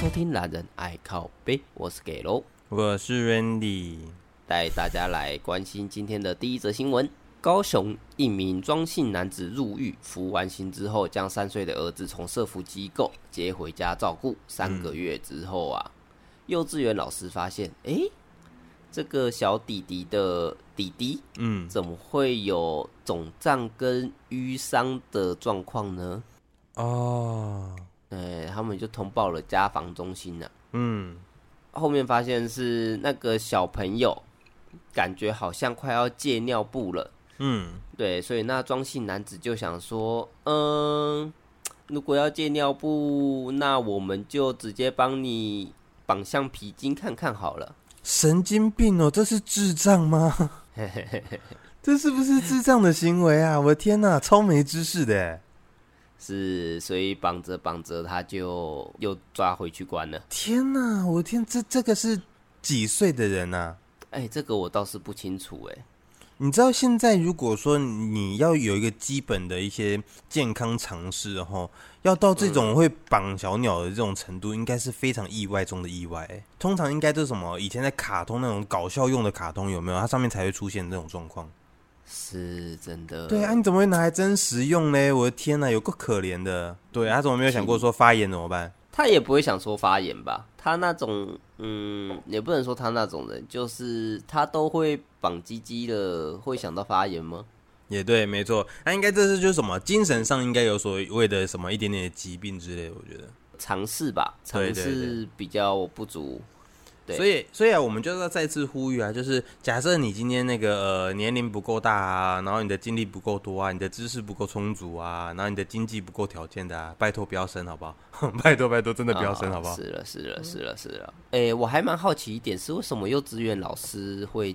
收听男人爱靠背，我是给喽，我是 Randy，带大家来关心今天的第一则新闻：高雄一名庄姓男子入狱服完刑之后，将三岁的儿子从社福机构接回家照顾。三个月之后啊，嗯、幼稚园老师发现，哎、欸，这个小弟弟的弟弟，嗯，怎么会有肿胀跟淤伤的状况呢？哦。呃，他们就通报了家防中心了。嗯，后面发现是那个小朋友感觉好像快要戒尿布了。嗯，对，所以那庄姓男子就想说，嗯，如果要戒尿布，那我们就直接帮你绑橡皮筋看看好了。神经病哦，这是智障吗？这是不是智障的行为啊？我的天哪，超没知识的。是，所以绑着绑着，他就又抓回去关了。天哪，我天，这这个是几岁的人啊？哎、欸，这个我倒是不清楚。哎，你知道现在如果说你要有一个基本的一些健康常识，然后要到这种会绑小鸟的这种程度，应该是非常意外中的意外。通常应该都是什么？以前在卡通那种搞笑用的卡通有没有？它上面才会出现这种状况。是真的，对啊，你怎么会拿来真实用呢？我的天哪，有够可怜的。对啊，他怎么没有想过说发炎怎么办？他也不会想说发炎吧？他那种，嗯，也不能说他那种人，就是他都会绑鸡鸡的，会想到发炎吗？也对，没错，那应该这是就是什么精神上应该有所谓的什么一点点的疾病之类的，我觉得尝试吧，尝试比较不足。所以，所以啊，我们就是要再次呼吁啊，就是假设你今天那个呃年龄不够大啊，然后你的精力不够多啊，你的知识不够充足啊，然后你的经济不够条件的啊，拜托不要生好不好？拜托拜托，真的不要生好不好？是了是了是了是了。哎、欸，我还蛮好奇一点，是为什么幼稚园老师会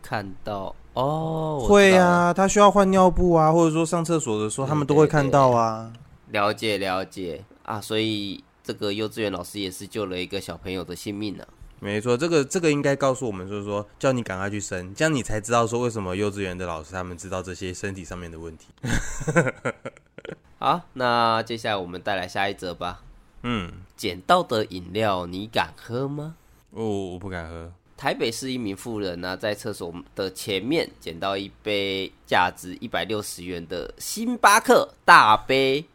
看到？哦，会啊，他需要换尿布啊，或者说上厕所的时候，他们都会看到啊。了解了解啊，所以这个幼稚园老师也是救了一个小朋友的性命呢、啊。没错，这个这个应该告诉我们，就是说叫你赶快去生，这样你才知道说为什么幼稚园的老师他们知道这些身体上面的问题。好，那接下来我们带来下一则吧。嗯，捡到的饮料你敢喝吗？哦，我不敢喝。台北市一名妇人呢、啊，在厕所的前面捡到一杯价值一百六十元的星巴克大杯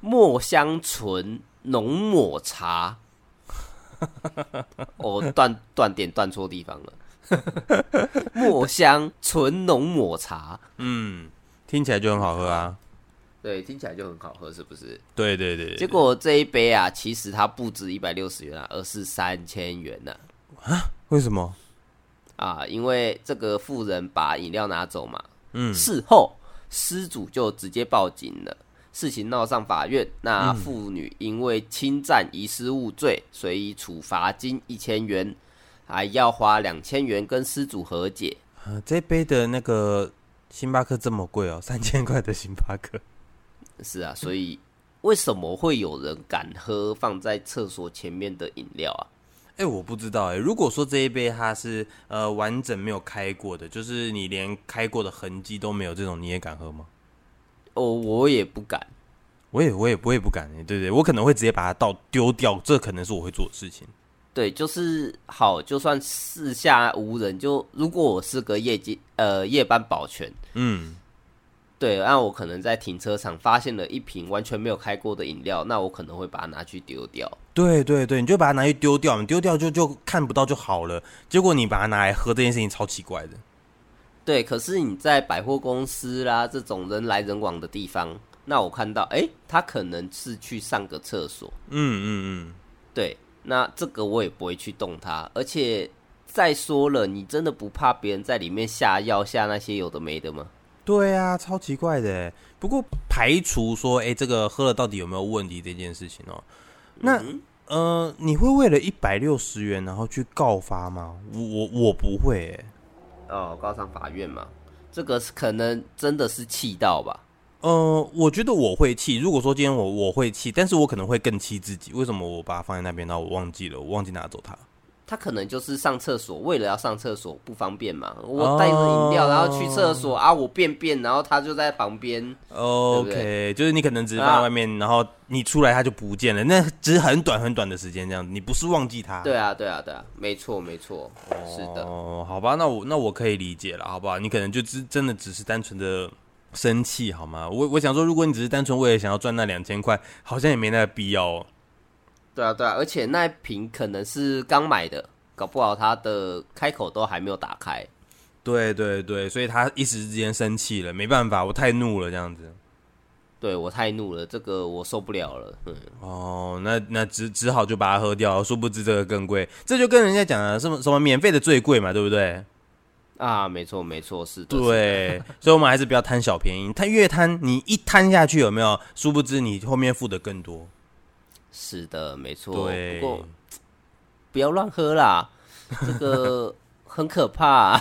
墨香醇浓抹茶。我 断断点断错地方了。墨香纯浓抹茶，嗯，听起来就很好喝啊。对，听起来就很好喝，是不是？对对对，对。结果这一杯啊，其实它不止一百六十元啊，而是三千元呢。啊？为什么？啊，因为这个富人把饮料拿走嘛。嗯。事后失主就直接报警了。事情闹上法院，那妇女因为侵占遗失物罪，所以处罚金一千元，还要花两千元跟失主和解。啊，这杯的那个星巴克这么贵哦，三千块的星巴克。是啊，所以为什么会有人敢喝放在厕所前面的饮料啊？哎、欸，我不知道哎、欸。如果说这一杯它是呃完整没有开过的，就是你连开过的痕迹都没有，这种你也敢喝吗？哦，我也不敢，我也我也不会不敢，对对对，我可能会直接把它倒丢掉，这可能是我会做的事情。对，就是好，就算四下无人，就如果我是个夜机呃夜班保全，嗯，对，那我可能在停车场发现了一瓶完全没有开过的饮料，那我可能会把它拿去丢掉。对对对，你就把它拿去丢掉，你丢掉就就看不到就好了。结果你把它拿来喝，这件事情超奇怪的。对，可是你在百货公司啦这种人来人往的地方，那我看到，哎，他可能是去上个厕所。嗯嗯嗯，对，那这个我也不会去动它。而且再说了，你真的不怕别人在里面下药下那些有的没的吗？对啊，超奇怪的。不过排除说，哎，这个喝了到底有没有问题这件事情哦，那嗯呃，你会为了一百六十元然后去告发吗？我我我不会诶。哦，告上法院嘛，这个是可能真的是气到吧？呃，我觉得我会气。如果说今天我我会气，但是我可能会更气自己。为什么我把它放在那边，然后我忘记了，我忘记拿走它？他可能就是上厕所，为了要上厕所不方便嘛，我带着饮料然后去厕所啊，我便便，然后他就在旁边。OK，对对就是你可能只是放在外面，啊、然后你出来他就不见了，那只是很短很短的时间这样子，你不是忘记他。对啊，对啊，对啊，没错，没错，是的。哦，好吧，那我那我可以理解了，好不好？你可能就只真的只是单纯的生气，好吗？我我想说，如果你只是单纯为了想要赚那两千块，好像也没那个必要哦。对啊，对啊，而且那一瓶可能是刚买的，搞不好它的开口都还没有打开。对对对，所以他一时之间生气了，没办法，我太怒了，这样子。对，我太怒了，这个我受不了了。嗯，哦，那那只只好就把它喝掉，殊不知这个更贵。这就跟人家讲了，什么什么免费的最贵嘛，对不对？啊，没错没错，是的。对，所以我们还是不要贪小便宜。他越贪，你一贪下去有没有？殊不知你后面付的更多。是的，没错。对，不过不要乱喝啦，这个很可怕 啊。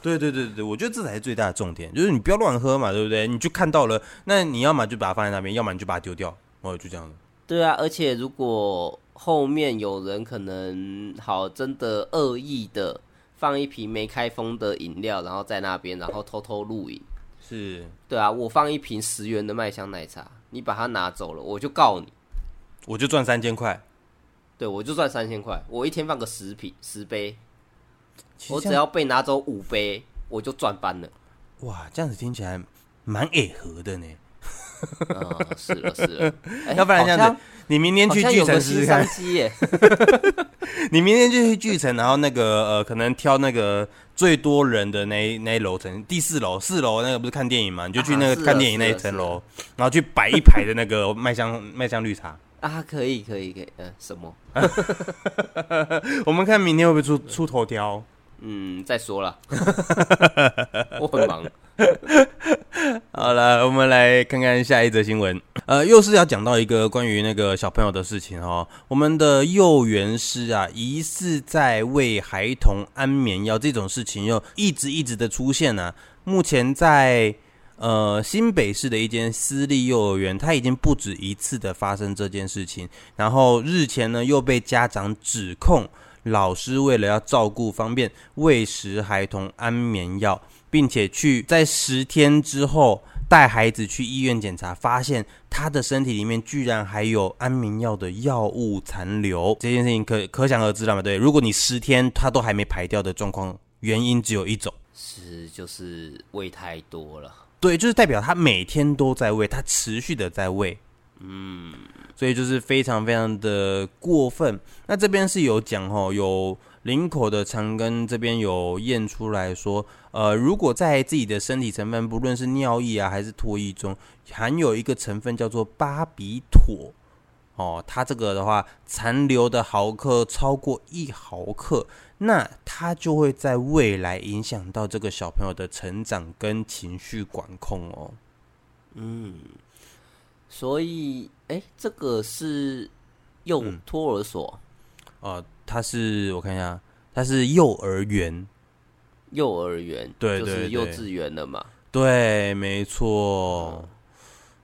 对对对对，我觉得这才是最大的重点，就是你不要乱喝嘛，对不对？你就看到了，那你要么就把它放在那边，要么你就把它丢掉，哦，就这样子。对啊，而且如果后面有人可能好真的恶意的放一瓶没开封的饮料，然后在那边，然后偷偷录影，是。对啊，我放一瓶十元的麦香奶茶，你把它拿走了，我就告你。我就赚三千块，对，我就赚三千块。我一天放个十瓶十杯，我只要被拿走五杯，我就赚翻了。哇，这样子听起来蛮违和的呢。哦，是了是了，欸、要不然这样子，你明天去巨城试试看。你明天就去巨城，然后那个呃，可能挑那个最多人的那那一楼层，第四楼、四楼那个不是看电影嘛？你就去那个看电影那一层楼，然后去摆一排的那个麦香麦香绿茶。啊，可以，可以，可以，嗯、呃，什么？我们看明天会不会出出头条？嗯，再说了，我很忙。好了，我们来看看下一则新闻。呃，又是要讲到一个关于那个小朋友的事情哦。我们的幼园师啊，疑似在喂孩童安眠药，这种事情又一直一直的出现呢、啊。目前在。呃，新北市的一间私立幼儿园，它已经不止一次的发生这件事情。然后日前呢，又被家长指控老师为了要照顾方便喂食孩童安眠药，并且去在十天之后带孩子去医院检查，发现他的身体里面居然还有安眠药的药物残留。这件事情可可想而知了嘛？对，如果你十天他都还没排掉的状况，原因只有一种，是就是喂太多了。对，就是代表他每天都在喂，他持续的在喂，嗯，所以就是非常非常的过分。那这边是有讲哦，有林口的长庚这边有验出来说，呃，如果在自己的身体成分，不论是尿液啊还是唾液中，含有一个成分叫做巴比妥，哦，它这个的话残留的毫克超过一毫克。那他就会在未来影响到这个小朋友的成长跟情绪管控哦。嗯，所以，哎，这个是幼托儿所哦，他是我看一下，他是幼儿园，幼儿园，对，就是幼稚园的嘛。对，没错，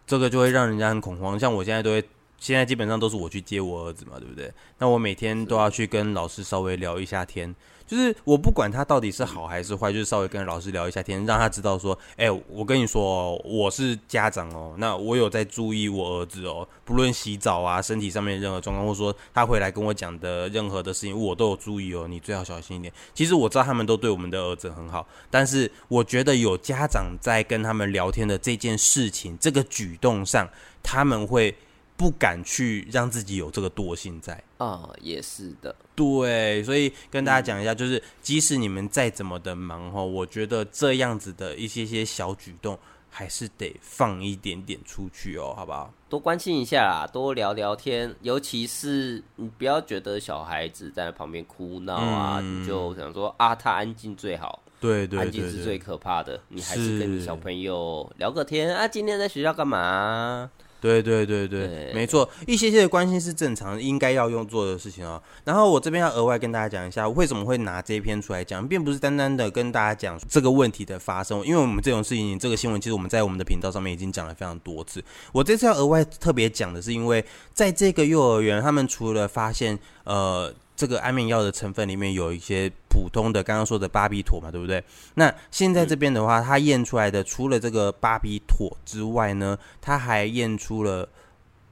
这个就会让人家很恐慌。像我现在都会。现在基本上都是我去接我儿子嘛，对不对？那我每天都要去跟老师稍微聊一下天，就是我不管他到底是好还是坏，就是稍微跟老师聊一下天，让他知道说，哎，我跟你说，我是家长哦，那我有在注意我儿子哦，不论洗澡啊，身体上面任何状况，或者说他回来跟我讲的任何的事情，我都有注意哦，你最好小心一点。其实我知道他们都对我们的儿子很好，但是我觉得有家长在跟他们聊天的这件事情，这个举动上，他们会。不敢去让自己有这个惰性在。啊、哦，也是的，对，所以跟大家讲一下，就是即使你们再怎么的忙哈，我觉得这样子的一些些小举动，还是得放一点点出去哦，好不好？多关心一下啦，多聊聊天，尤其是你不要觉得小孩子在旁边哭闹啊，嗯、你就想说啊，他安静最好，对对，安静是最可怕的，你还是跟你小朋友聊个天啊，今天在学校干嘛？对对对对，对没错，一些些的关心是正常，应该要用做的事情哦。然后我这边要额外跟大家讲一下，为什么会拿这一篇出来讲，并不是单单的跟大家讲这个问题的发生，因为我们这种事情，这个新闻其实我们在我们的频道上面已经讲了非常多次。我这次要额外特别讲的是，因为在这个幼儿园，他们除了发现呃这个安眠药的成分里面有一些普通的刚刚说的巴比妥嘛，对不对？那现在这边的话，它验出来的除了这个巴比妥之外呢，它还验出了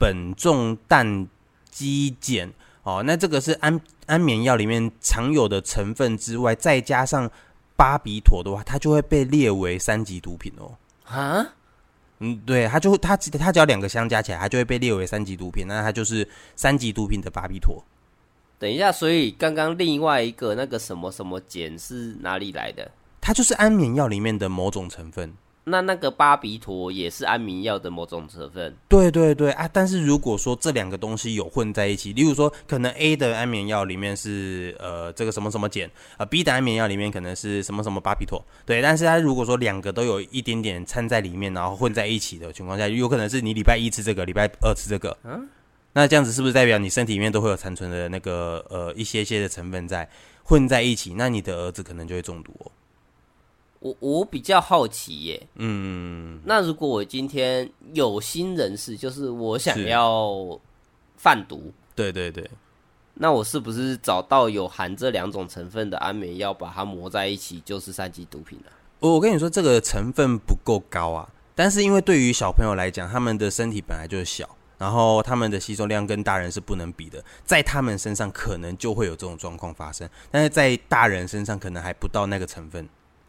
苯重氮基碱哦。那这个是安安眠药里面常有的成分之外，再加上巴比妥的话，它就会被列为三级毒品哦。啊？嗯，对，它就它它只要两个相加起来，它就会被列为三级毒品。那它就是三级毒品的巴比妥。等一下，所以刚刚另外一个那个什么什么碱是哪里来的？它就是安眠药里面的某种成分。那那个巴比妥也是安眠药的某种成分？对对对啊！但是如果说这两个东西有混在一起，例如说可能 A 的安眠药里面是呃这个什么什么碱，呃 B 的安眠药里面可能是什么什么巴比妥，对。但是它如果说两个都有一点点掺在里面，然后混在一起的情况下，有可能是你礼拜一吃这个，礼拜二吃这个，嗯。那这样子是不是代表你身体里面都会有残存的那个呃一些些的成分在混在一起？那你的儿子可能就会中毒哦。我我比较好奇耶，嗯，那如果我今天有心人士，就是我想要贩毒，对对对，那我是不是找到有含这两种成分的安眠药，把它磨在一起，就是三级毒品了？我我跟你说，这个成分不够高啊，但是因为对于小朋友来讲，他们的身体本来就是小。然后他们的吸收量跟大人是不能比的，在他们身上可能就会有这种状况发生，但是在大人身上可能还不到那个成分。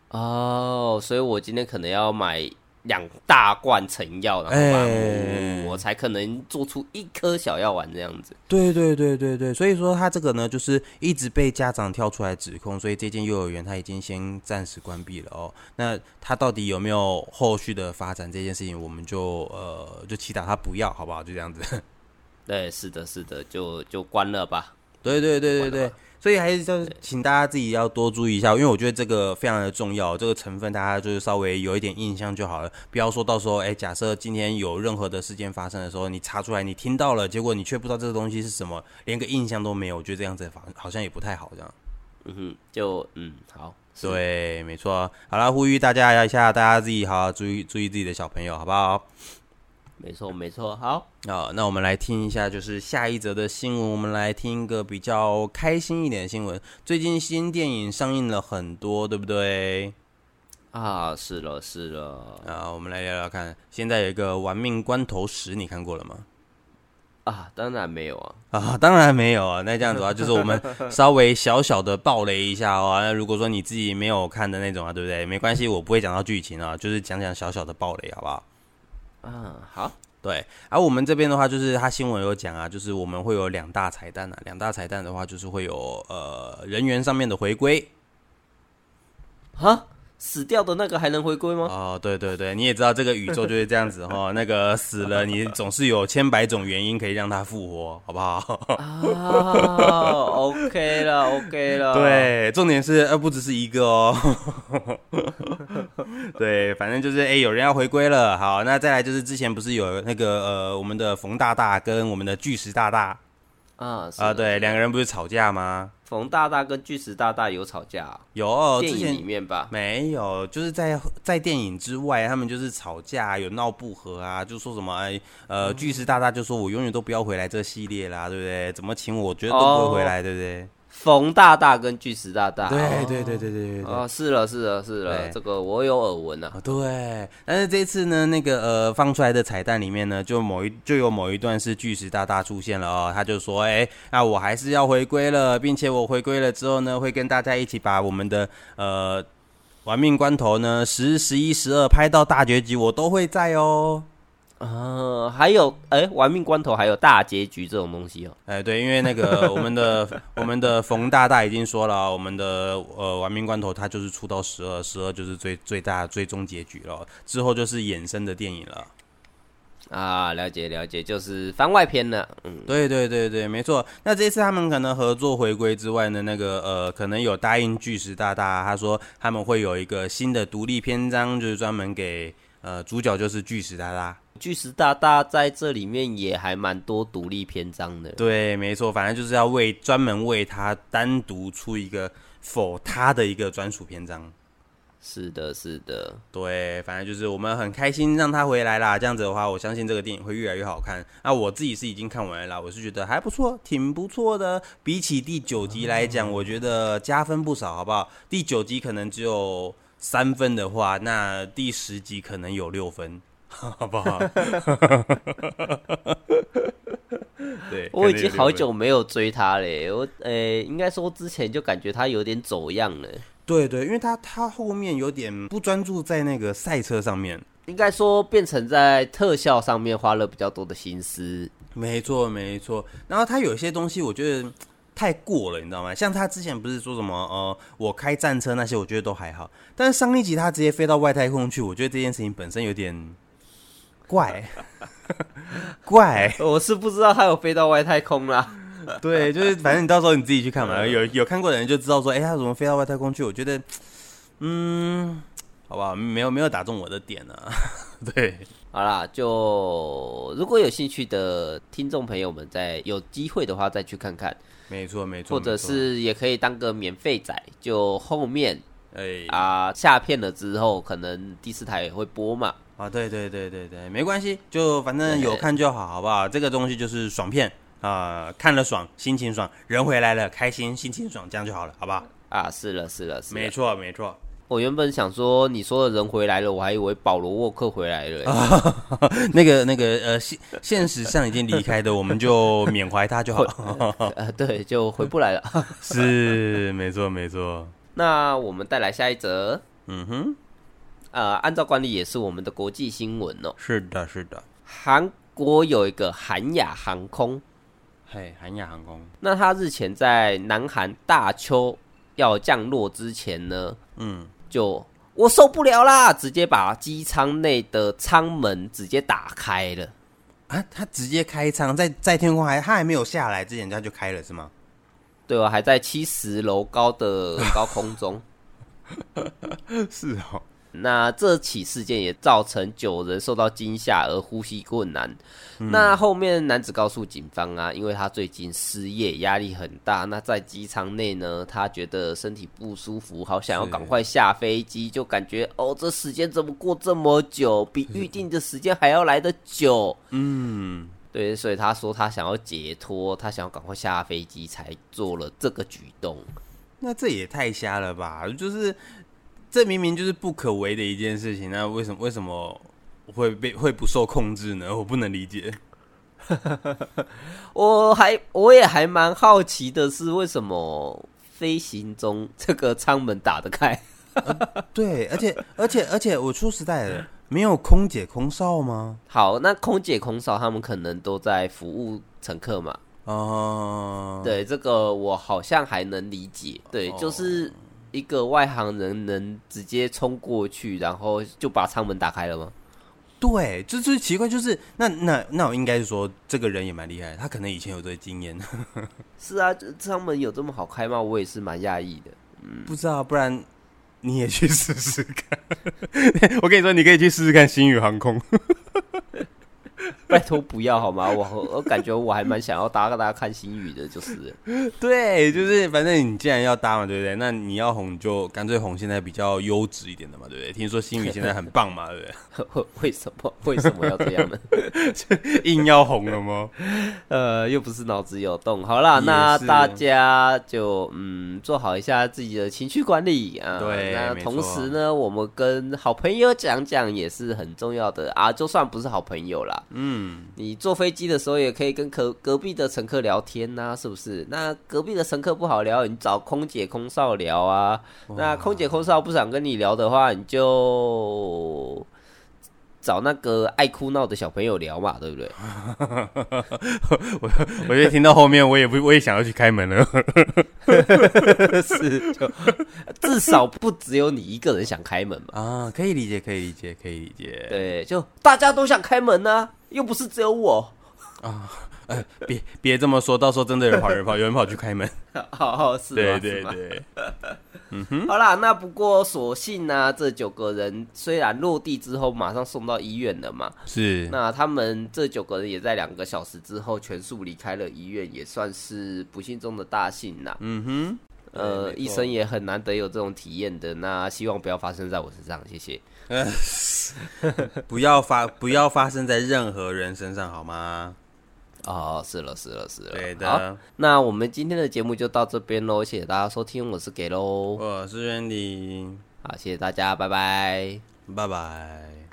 哦，所以我今天可能要买。两大罐成药，然后把它磨，欸、我才可能做出一颗小药丸这样子。对对对对对，所以说他这个呢，就是一直被家长跳出来指控，所以这间幼儿园他已经先暂时关闭了哦。那他到底有没有后续的发展这件事情，我们就呃就祈祷他不要，好不好？就这样子。对，是的，是的，就就关了吧。对对对对对。所以还是就是，请大家自己要多注意一下，因为我觉得这个非常的重要，这个成分大家就是稍微有一点印象就好了，不要说到时候，哎，假设今天有任何的事件发生的时候，你查出来你听到了，结果你却不知道这个东西是什么，连个印象都没有，我觉得这样子好像也不太好，这样。嗯哼，就嗯好，对，没错。好了，呼吁大家一下，大家自己好好注意注意自己的小朋友，好不好？没错，没错。好，好，那我们来听一下，就是下一则的新闻。我们来听一个比较开心一点的新闻。最近新电影上映了很多，对不对？啊，是了，是了。啊，我们来聊聊看。现在有一个《玩命关头十》，你看过了吗？啊，当然没有啊。啊，当然没有啊。那这样子的话，就是我们 稍微小小的暴雷一下哦。那如果说你自己没有看的那种啊，对不对？没关系，我不会讲到剧情啊，就是讲讲小小的暴雷，好不好？嗯，好，对，而、啊、我们这边的话，就是他新闻有讲啊，就是我们会有两大彩蛋啊，两大彩蛋的话，就是会有呃人员上面的回归，哈。死掉的那个还能回归吗？哦，对对对，你也知道这个宇宙就是这样子哈、哦。那个死了，你总是有千百种原因可以让他复活，好不好？啊，OK 了，OK 了。对，重点是呃，不只是一个哦。对，反正就是哎，有人要回归了。好，那再来就是之前不是有那个呃，我们的冯大大跟我们的巨石大大啊啊，对，两个人不是吵架吗？冯大大跟巨石大大有吵架？啊，有电影里面吧？没有，就是在在电影之外，他们就是吵架，有闹不和啊，就说什么呃，巨石大大就说我永远都不要回来这系列啦，对不对？怎么请我，我觉得都不会回来，哦、对不对？冯大大跟巨石大大，对对对对对对哦，是了是了是了，这个我有耳闻啊。对，但是这次呢，那个呃放出来的彩蛋里面呢，就某一就有某一段是巨石大大出现了哦，他就说，哎，那我还是要回归了，并且我回归了之后呢，会跟大家一起把我们的呃玩命关头呢十、十一、十二拍到大结局，我都会在哦。呃，还有，哎、欸，玩命关头还有大结局这种东西哦。哎，对，因为那个 我们的我们的冯大大已经说了，我们的呃玩命关头它就是出到十二，十二就是最最大最终结局了，之后就是衍生的电影了。啊，了解了解，就是番外篇了。嗯，对对对对，没错。那这次他们可能合作回归之外呢，那个呃，可能有答应巨石大大，他说他们会有一个新的独立篇章，就是专门给呃主角就是巨石大大。巨石大大在这里面也还蛮多独立篇章的。对，没错，反正就是要为专门为他单独出一个否他的一个专属篇章。是的，是的，对，反正就是我们很开心让他回来啦。这样子的话，我相信这个电影会越来越好看。那我自己是已经看完了，我是觉得还不错，挺不错的。比起第九集来讲，我觉得加分不少，好不好？第九集可能只有三分的话，那第十集可能有六分，好不好？对，我已经好久没有追他嘞。我呃、欸，应该说之前就感觉他有点走样了。对对，因为他他后面有点不专注在那个赛车上面，应该说变成在特效上面花了比较多的心思。没错没错，然后他有一些东西我觉得太过了，你知道吗？像他之前不是说什么呃，我开战车那些，我觉得都还好。但是上一集他直接飞到外太空去，我觉得这件事情本身有点怪 怪。我是不知道他有飞到外太空啦。对，就是反正你到时候你自己去看嘛。有有看过的人就知道说，哎，他怎么飞到外太空去？我觉得，嗯，好吧，没有没有打中我的点呢、啊。对，好啦，就如果有兴趣的听众朋友们，在有机会的话再去看看。没错没错，或者是也可以当个免费仔，就后面哎啊下片了之后，可能第四台也会播嘛。啊，对对对对对，没关系，就反正有看就好，好不好？这个东西就是爽片。啊、呃，看了爽，心情爽，人回来了，开心，心情爽，这样就好了，好不好？啊，是了，是了，是了，没错，没错。我原本想说，你说的人回来了，我还以为保罗沃克回来了。那个，那个，呃，现现实上已经离开的，我们就缅怀他就好了。呃，对，就回不来了。是，没错，没错。那我们带来下一则。嗯哼。呃，按照惯例，也是我们的国际新闻哦。是的，是的。韩国有一个韩亚航空。嘿，韩亚航空。那他日前在南韩大邱要降落之前呢，嗯，就我受不了啦，直接把机舱内的舱门直接打开了。啊，他直接开舱，在在天空还他还没有下来之前，他就开了是吗？对啊，还在七十楼高的高空中。是哦。那这起事件也造成九人受到惊吓而呼吸困难。嗯、那后面男子告诉警方啊，因为他最近失业，压力很大。那在机舱内呢，他觉得身体不舒服，好想要赶快下飞机，就感觉哦，这时间怎么过这么久，比预定的时间还要来得久。嗯，对，所以他说他想要解脱，他想要赶快下飞机，才做了这个举动。那这也太瞎了吧？就是。这明明就是不可为的一件事情，那为什么为什么会被会不受控制呢？我不能理解。我还我也还蛮好奇的是，为什么飞行中这个舱门打得开？呃、对，而且而且而且，我说实在的，没有空姐空少吗？好，那空姐空少他们可能都在服务乘客嘛。哦，对，这个我好像还能理解。对，就是。一个外行人能直接冲过去，然后就把舱门打开了吗？对，这最奇怪就是那那那我应该是说，这个人也蛮厉害，他可能以前有这个经验。是啊，舱门有这么好开吗？我也是蛮讶异的。嗯，不知道，不然你也去试试看。我跟你说，你可以去试试看星宇航空。拜托不要好吗？我我感觉我还蛮想要搭个大家看星宇的，就是 对，就是反正你既然要搭嘛，对不对？那你要红就干脆红现在比较优质一点的嘛，对不对？听说星宇现在很棒嘛，对不对？为什么为什么要这样呢？硬要红了吗？呃，又不是脑子有洞。好啦，那大家就嗯做好一下自己的情绪管理啊。对，那同时呢，我们跟好朋友讲讲也是很重要的啊，就算不是好朋友啦。嗯，你坐飞机的时候也可以跟隔隔壁的乘客聊天呐、啊，是不是？那隔壁的乘客不好聊，你找空姐空少聊啊。那空姐空少不想跟你聊的话，你就找那个爱哭闹的小朋友聊嘛，对不对？我我就听到后面，我也不我也想要去开门了。是，就至少不只有你一个人想开门嘛。啊，可以理解，可以理解，可以理解。对，就大家都想开门呢、啊。又不是只有我啊！呃，别别这么说，到时候真的有人跑人跑，有人跑去开门。好好是，对对对。嗯哼，好啦，那不过所幸呢、啊，这九个人虽然落地之后马上送到医院了嘛，是。那他们这九个人也在两个小时之后全数离开了医院，也算是不幸中的大幸啦。嗯哼。呃，一生也很难得有这种体验的。那希望不要发生在我身上，谢谢。不要发，不要发生在任何人身上，好吗？哦，是了，是了，是了。对的。好，那我们今天的节目就到这边喽，谢谢大家收听，我是给喽，我是 Randy，好，谢谢大家，拜拜，拜拜。